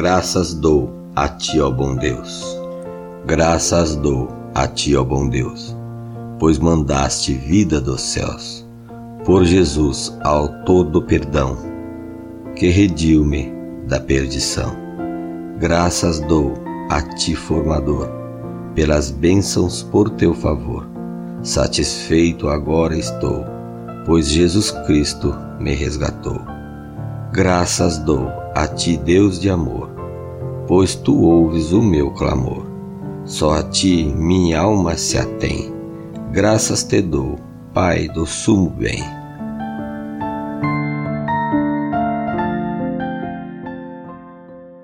Graças dou a ti, ó bom Deus. Graças dou a ti, ó bom Deus, pois mandaste vida dos céus. Por Jesus, autor do perdão, que rediu-me da perdição. Graças dou a ti, formador, pelas bênçãos por teu favor. Satisfeito agora estou, pois Jesus Cristo me resgatou. Graças dou a ti, Deus de amor, pois tu ouves o meu clamor. Só a ti minha alma se atém. Graças te dou, Pai do sumo bem.